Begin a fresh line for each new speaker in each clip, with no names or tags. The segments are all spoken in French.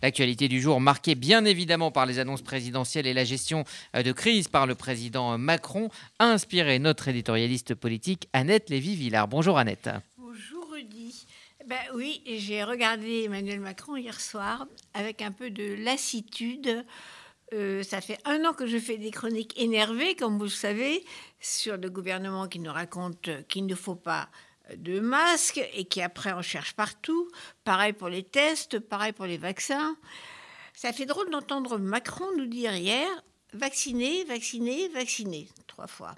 L'actualité du jour marquée bien évidemment par les annonces présidentielles et la gestion euh, de crise par le président Macron a inspiré notre éditorialiste politique Annette Lévy-Villard. Bonjour Annette.
Bonjour Rudy. Ben oui, j'ai regardé Emmanuel Macron hier soir avec un peu de lassitude. Euh, ça fait un an que je fais des chroniques énervées, comme vous le savez, sur le gouvernement qui nous raconte qu'il ne faut pas de masques et qui après on cherche partout. Pareil pour les tests, pareil pour les vaccins. Ça fait drôle d'entendre Macron nous dire hier vacciner, vacciner, vacciner trois fois.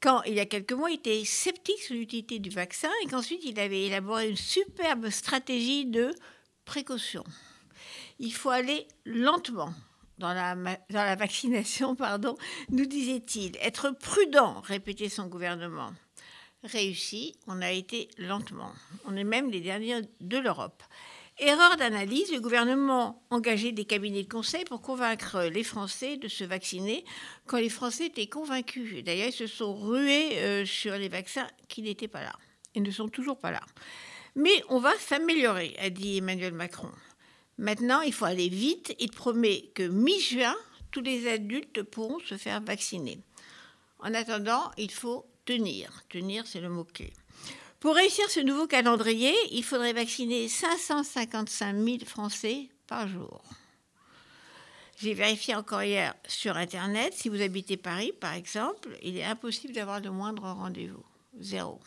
Quand il y a quelques mois, il était sceptique sur l'utilité du vaccin et qu'ensuite il avait élaboré une superbe stratégie de précaution. Il faut aller lentement dans la, dans la vaccination, pardon, nous disait-il. Être prudent, répétait son gouvernement réussi, on a été lentement. On est même les derniers de l'Europe. Erreur d'analyse, le gouvernement engagé des cabinets de conseil pour convaincre les Français de se vacciner quand les Français étaient convaincus. D'ailleurs, ils se sont rués euh, sur les vaccins qui n'étaient pas là et ne sont toujours pas là. Mais on va s'améliorer, a dit Emmanuel Macron. Maintenant, il faut aller vite. Il promet que mi-juin, tous les adultes pourront se faire vacciner. En attendant, il faut tenir. Tenir, c'est le mot-clé. Pour réussir ce nouveau calendrier, il faudrait vacciner 555 000 Français par jour. J'ai vérifié encore hier sur Internet, si vous habitez Paris, par exemple, il est impossible d'avoir le moindre rendez-vous. Zéro.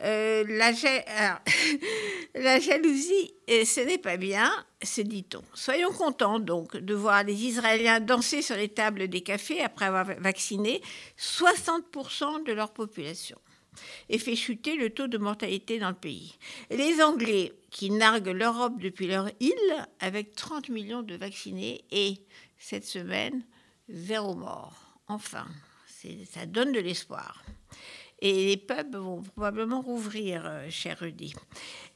Euh, la, la, jalousie, ce n'est pas bien, se dit-on. Soyons contents donc de voir les Israéliens danser sur les tables des cafés après avoir vacciné 60% de leur population et fait chuter le taux de mortalité dans le pays. Les Anglais qui narguent l'Europe depuis leur île avec 30 millions de vaccinés et cette semaine, zéro mort. Enfin, ça donne de l'espoir. Et les pubs vont probablement rouvrir, euh, cher Rudy.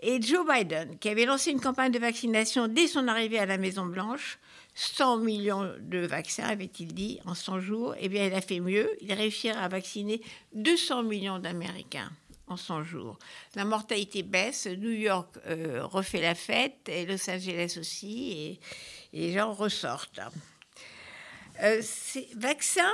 Et Joe Biden, qui avait lancé une campagne de vaccination dès son arrivée à la Maison-Blanche, 100 millions de vaccins, avait-il dit, en 100 jours, eh bien, il a fait mieux. Il réussira à vacciner 200 millions d'Américains en 100 jours. La mortalité baisse, New York euh, refait la fête, et Los Angeles aussi, et, les gens ressortent. Euh, ces vaccins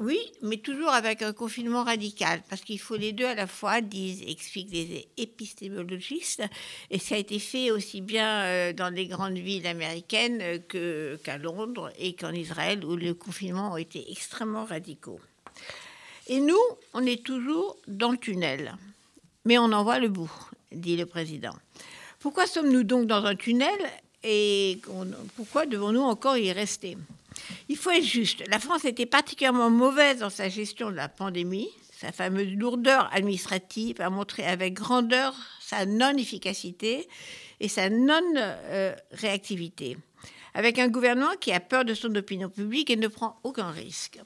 oui, mais toujours avec un confinement radical, parce qu'il faut les deux à la fois, disent, expliquent les épistémologistes, et ça a été fait aussi bien euh, dans les grandes villes américaines qu'à Londres et qu'en Israël, où le confinement a été extrêmement radicaux. Et nous, on est toujours dans le tunnel, mais on en voit le bout, dit le président. Pourquoi sommes-nous donc dans un tunnel et pourquoi devons-nous encore y rester? Il faut être juste. La France était particulièrement mauvaise dans sa gestion de la pandémie. Sa fameuse lourdeur administrative a montré avec grandeur sa non-efficacité et sa non-réactivité. Avec un gouvernement qui a peur de son opinion publique et ne prend aucun risque.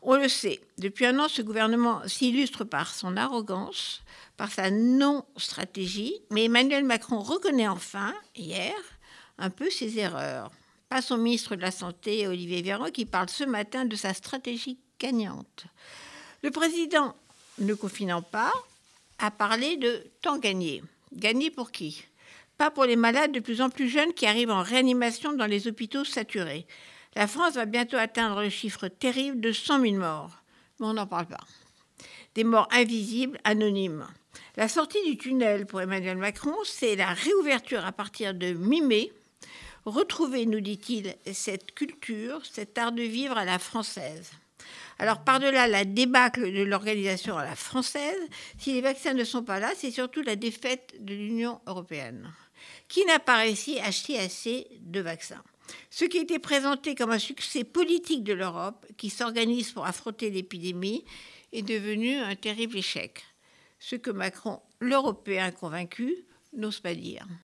On le sait, depuis un an, ce gouvernement s'illustre par son arrogance, par sa non-stratégie, mais Emmanuel Macron reconnaît enfin, hier, un peu ses erreurs pas son ministre de la Santé, Olivier Véran, qui parle ce matin de sa stratégie gagnante. Le président, ne confinant pas, a parlé de temps gagné. Gagné pour qui? Pas pour les malades de plus en plus jeunes qui arrivent en réanimation dans les hôpitaux saturés. La France va bientôt atteindre le chiffre terrible de 100 000 morts. Mais on n'en parle pas. Des morts invisibles, anonymes. La sortie du tunnel pour Emmanuel Macron, c'est la réouverture à partir de mi-mai retrouver, nous dit-il, cette culture, cet art de vivre à la française. Alors, par-delà la débâcle de l'organisation à la française, si les vaccins ne sont pas là, c'est surtout la défaite de l'Union européenne, qui n'a pas réussi à acheter assez de vaccins. Ce qui était présenté comme un succès politique de l'Europe, qui s'organise pour affronter l'épidémie, est devenu un terrible échec. Ce que Macron, l'Européen convaincu, n'ose pas dire.